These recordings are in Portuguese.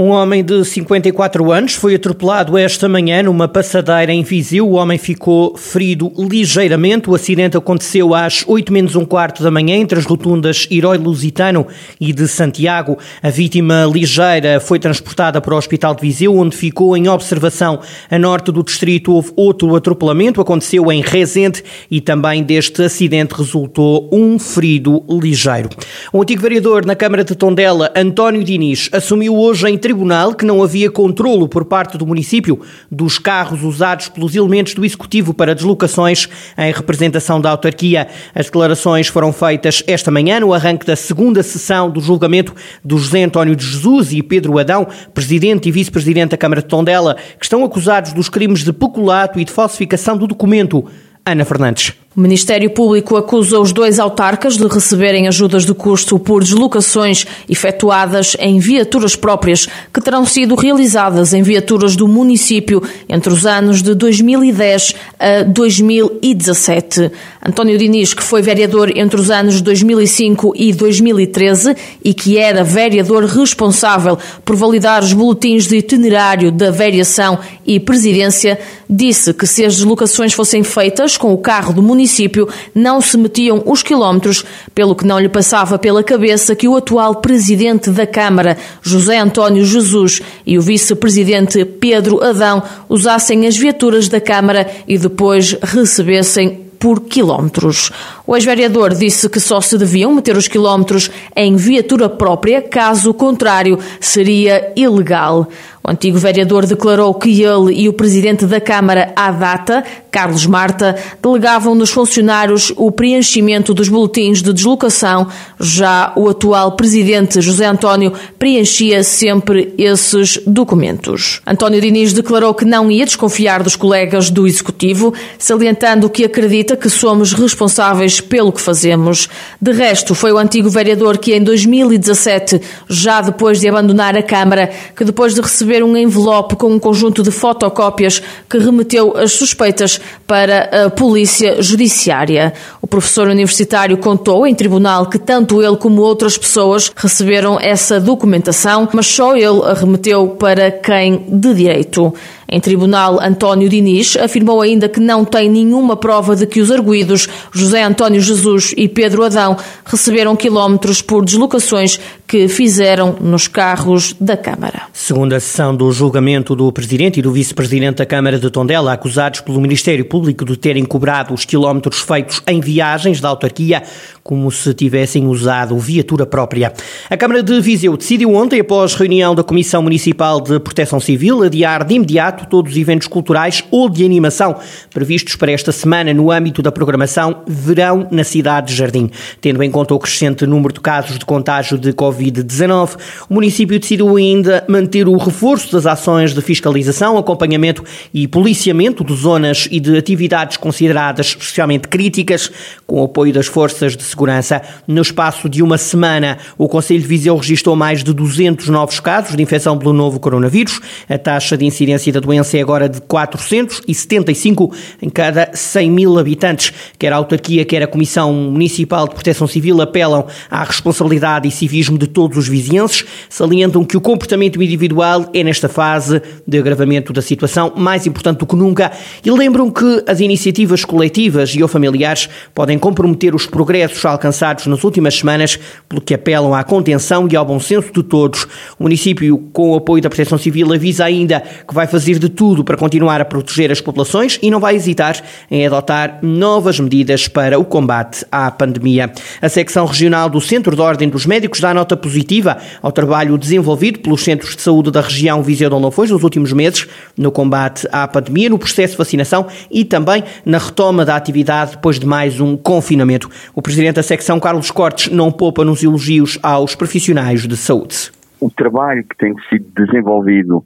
Um homem de 54 anos foi atropelado esta manhã numa passadeira em Viseu. O homem ficou ferido ligeiramente. O acidente aconteceu às 8 menos um quarto da manhã entre as rotundas Herói Lusitano e de Santiago. A vítima ligeira foi transportada para o Hospital de Viseu, onde ficou em observação. A norte do distrito houve outro atropelamento. Aconteceu em Rezende e também deste acidente resultou um ferido ligeiro. O antigo vereador na Câmara de Tondela, António Diniz, assumiu hoje em tribunal que não havia controlo por parte do município dos carros usados pelos elementos do Executivo para deslocações em representação da autarquia. As declarações foram feitas esta manhã no arranque da segunda sessão do julgamento do José António de Jesus e Pedro Adão, presidente e vice-presidente da Câmara de Tondela, que estão acusados dos crimes de peculato e de falsificação do documento. Ana Fernandes. O Ministério Público acusa os dois autarcas de receberem ajudas de custo por deslocações efetuadas em viaturas próprias, que terão sido realizadas em viaturas do município entre os anos de 2010 a 2017. António Diniz, que foi vereador entre os anos de 2005 e 2013 e que era vereador responsável por validar os boletins de itinerário da variação e presidência, disse que se as deslocações fossem feitas com o carro do município, município não se metiam os quilómetros, pelo que não lhe passava pela cabeça que o atual presidente da Câmara, José António Jesus, e o vice-presidente Pedro Adão usassem as viaturas da Câmara e depois recebessem por quilómetros. O ex-vereador disse que só se deviam meter os quilómetros em viatura própria, caso contrário seria ilegal. O antigo vereador declarou que ele e o presidente da Câmara à data, Carlos Marta, delegavam nos funcionários o preenchimento dos boletins de deslocação. Já o atual presidente José António preenchia sempre esses documentos. António Diniz declarou que não ia desconfiar dos colegas do executivo, salientando que acredita que somos responsáveis pelo que fazemos. De resto, foi o antigo vereador que em 2017, já depois de abandonar a Câmara, que depois de receber um envelope com um conjunto de fotocópias que remeteu as suspeitas para a Polícia Judiciária. O professor universitário contou em tribunal que tanto ele como outras pessoas receberam essa documentação, mas só ele a remeteu para quem de direito. Em tribunal, António Diniz afirmou ainda que não tem nenhuma prova de que os arguídos José António Jesus e Pedro Adão receberam quilómetros por deslocações que fizeram nos carros da Câmara. Segunda sessão do julgamento do Presidente e do Vice-Presidente da Câmara de Tondela, acusados pelo Ministério Público de terem cobrado os quilómetros feitos em viagens da autarquia como se tivessem usado viatura própria. A Câmara de Viseu decidiu ontem, após reunião da Comissão Municipal de Proteção Civil, adiar de imediato todos os eventos culturais ou de animação previstos para esta semana no âmbito da programação Verão na cidade de Jardim. Tendo em conta o crescente número de casos de contágio de Covid-19, o município decidiu ainda manter o reforço das ações de fiscalização, acompanhamento e policiamento de zonas e de atividades consideradas especialmente críticas, com o apoio das forças de segurança. No espaço de uma semana, o Conselho de Viseu registrou mais de 200 novos casos de infecção pelo novo coronavírus. A taxa de incidência da doença é agora de 475 em cada 100 mil habitantes. Quer a autarquia, quer a Comissão Municipal de Proteção Civil apelam à responsabilidade e civismo de todos os vizinhenses, salientam que o comportamento individual é, nesta fase de agravamento da situação, mais importante do que nunca e lembram que as iniciativas coletivas e ou familiares podem comprometer os progressos alcançados nas últimas semanas, pelo que apelam à contenção e ao bom senso de todos. O município, com o apoio da Proteção Civil, avisa ainda que vai fazer de tudo para continuar a proteger as populações e não vai hesitar em adotar novas medidas para o combate à pandemia. A secção regional do Centro de Ordem dos Médicos dá nota positiva ao trabalho desenvolvido pelos centros de saúde da região Viseu de Foz nos últimos meses no combate à pandemia, no processo de vacinação e também na retoma da atividade depois de mais um confinamento. O Presidente da secção, Carlos Cortes, não poupa nos elogios aos profissionais de saúde. O trabalho que tem sido desenvolvido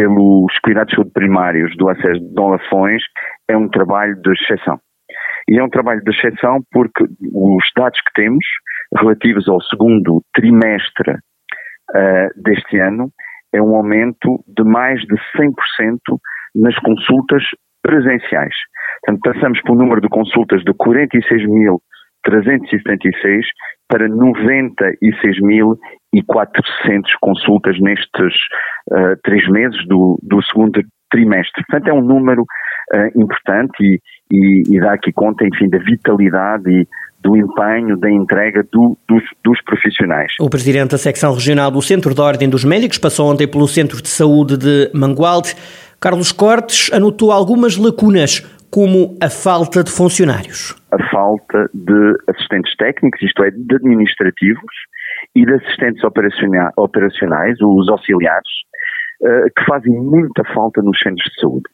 pelos cuidados de saúde primários do acesso de Dom Lafões é um trabalho de exceção. E é um trabalho de exceção porque os dados que temos relativos ao segundo trimestre uh, deste ano é um aumento de mais de 100% nas consultas presenciais. Portanto, passamos um número de consultas de 46.376 para 96.400 consultas nestes uh, três meses do, do segundo trimestre. Portanto, é um número uh, importante e, e, e, dá aqui conta, enfim, da vitalidade e do empenho, da entrega do, dos, dos, profissionais. O presidente da secção regional do Centro de Ordem dos Médicos passou ontem pelo Centro de Saúde de Mangualde. Carlos Cortes anotou algumas lacunas, como a falta de funcionários. A falta de assistentes técnicos, isto é, de administrativos e de assistentes operacionais, os auxiliares, eh, que fazem muita falta nos centros de saúde.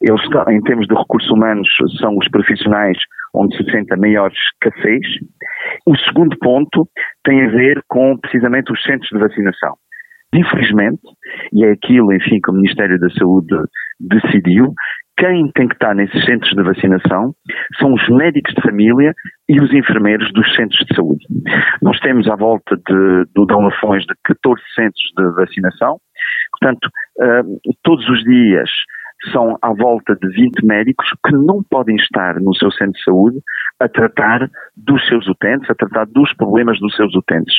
Eles, em termos de recursos humanos, são os profissionais onde se sente a maior escassez. O segundo ponto tem a ver com precisamente os centros de vacinação. Infelizmente, e é aquilo, enfim, que o Ministério da Saúde decidiu, quem tem que estar nesses centros de vacinação são os médicos de família e os enfermeiros dos centros de saúde. Nós temos à volta de, do Dom Lafões de 14 centros de vacinação, portanto, uh, todos os dias são à volta de 20 médicos que não podem estar no seu centro de saúde a tratar dos seus utentes, a tratar dos problemas dos seus utentes.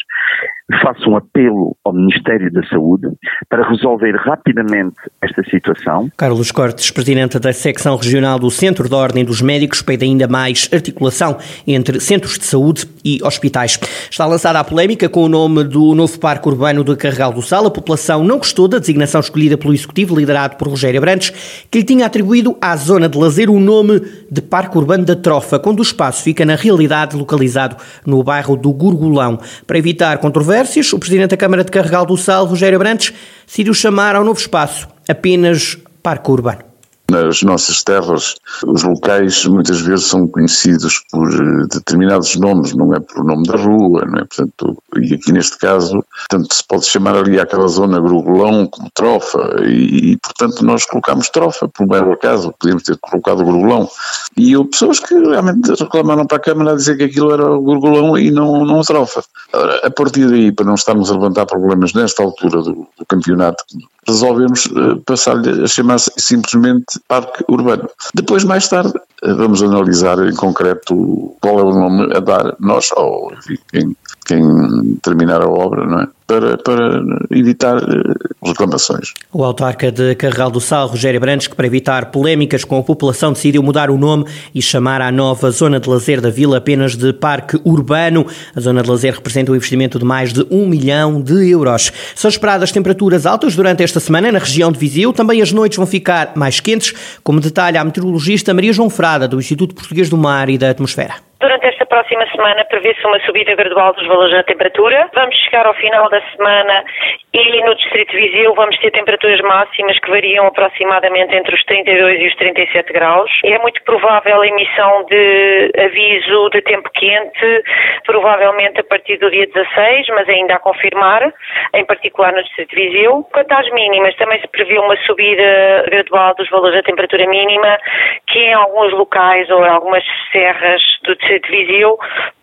Faço um apelo ao Ministério da Saúde para resolver rapidamente esta situação. Carlos Cortes, Presidente da Secção Regional do Centro de Ordem dos Médicos, pede ainda mais articulação entre centros de saúde e hospitais. Está lançada a polémica com o nome do novo Parque Urbano de Carregal do Sal. A população não gostou da designação escolhida pelo Executivo, liderado por Rogério Brandes, que lhe tinha atribuído à zona de lazer o nome de Parque Urbano da Trofa, quando o espaço fica na realidade localizado no bairro do Gurgulão. Para evitar controvérsias, o Presidente da Câmara de Carregal do Sal, Rogério Brandes, decidiu chamar ao novo espaço apenas Parque Urbano. Nas nossas terras, os locais muitas vezes são conhecidos por eh, determinados nomes, não é por nome da rua, não é? Portanto, e aqui neste caso, tanto se pode chamar ali aquela zona Grugolão como Trofa, e, e portanto nós colocamos Trofa, por mero acaso, podíamos ter colocado Grugolão. E houve pessoas que realmente reclamaram para a Câmara a dizer que aquilo era o Grugolão e não, não a Trofa. Ora, a partir daí, para não estarmos a levantar problemas nesta altura do, do campeonato, resolvemos uh, passar-lhe a chamar simplesmente Parque Urbano. Depois, mais tarde, uh, vamos analisar em concreto qual é o nome a dar nós, ou enfim, quem, quem terminar a obra, não é? para, para evitar eh, reclamações. O autarca de Carregal do Sal, Rogério Brandes, que para evitar polémicas com a população decidiu mudar o nome e chamar a nova zona de lazer da vila apenas de Parque Urbano. A zona de lazer representa um investimento de mais de um milhão de euros. São esperadas temperaturas altas durante esta semana na região de Viseu. Também as noites vão ficar mais quentes, como detalha a meteorologista Maria João Frada, do Instituto Português do Mar e da Atmosfera. Durante esta próxima semana prevê-se uma subida gradual dos valores da temperatura. Vamos chegar ao final da semana e no Distrito Viseu vamos ter temperaturas máximas que variam aproximadamente entre os 32 e os 37 graus. É muito provável a emissão de aviso de tempo quente, provavelmente a partir do dia 16, mas ainda a confirmar, em particular no Distrito Viseu. Quanto às mínimas, também se prevê uma subida gradual dos valores da temperatura mínima, que em alguns locais ou em algumas serras do Distrito Viseu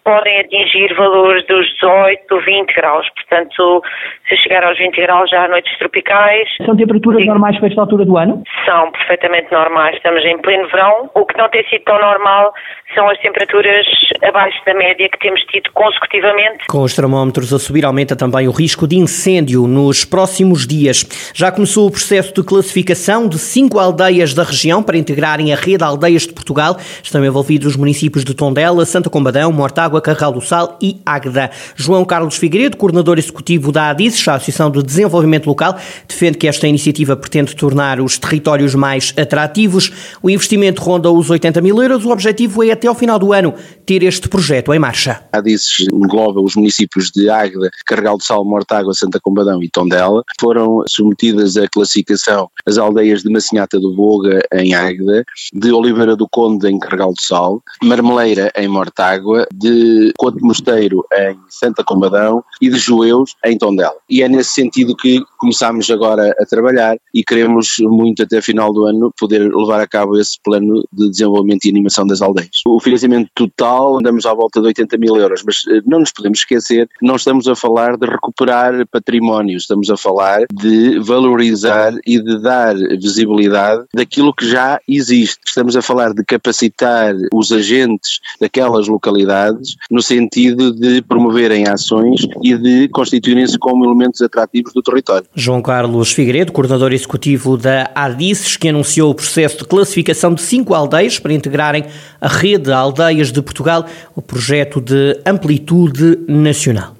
podem atingir valores dos 18, 20 graus. Portanto, se chegar aos 20 graus já há noites tropicais. São temperaturas Sim. normais para esta altura do ano? São perfeitamente normais. Estamos em pleno verão. O que não tem sido tão normal são as temperaturas abaixo da média que temos tido consecutivamente. Com os termómetros a subir, aumenta também o risco de incêndio nos próximos dias. Já começou o processo de classificação de cinco aldeias da região para integrarem a rede Aldeias de Portugal. Estão envolvidos os municípios de Tondela, Santa Combadão, Mortágua, Água, Carral do Sal e Águeda. João Carlos Figueiredo, coordenador executivo da ADIS, a Associação de Desenvolvimento Local, defende que esta iniciativa pretende tornar os territórios mais atrativos. O investimento ronda os 80 mil euros. O objetivo é, até ao final do ano, ter este projeto em marcha. A ADIS engloba os municípios de Águeda, Carregal do Sal, Mortágua, Santa Combadão e Tondela. Foram submetidas à classificação as aldeias de Macinhata do Boga, em Águeda, de Oliveira do Conde, em Carregal do Sal, Marmeleira, em Mortágua, de de Conde Mosteiro em Santa Combadão e de Joeus em Tondela. E é nesse sentido que começámos agora a trabalhar e queremos muito até final do ano poder levar a cabo esse plano de desenvolvimento e animação das aldeias. O financiamento total andamos à volta de 80 mil euros, mas eh, não nos podemos esquecer, não estamos a falar de recuperar património, estamos a falar de valorizar e de dar visibilidade daquilo que já existe. Estamos a falar de capacitar os agentes daquelas localidades no sentido de promoverem ações e de constituírem-se como elementos atrativos do território. João Carlos Figueiredo, coordenador executivo da ADICES, que anunciou o processo de classificação de cinco aldeias para integrarem a rede Aldeias de Portugal, o projeto de amplitude nacional.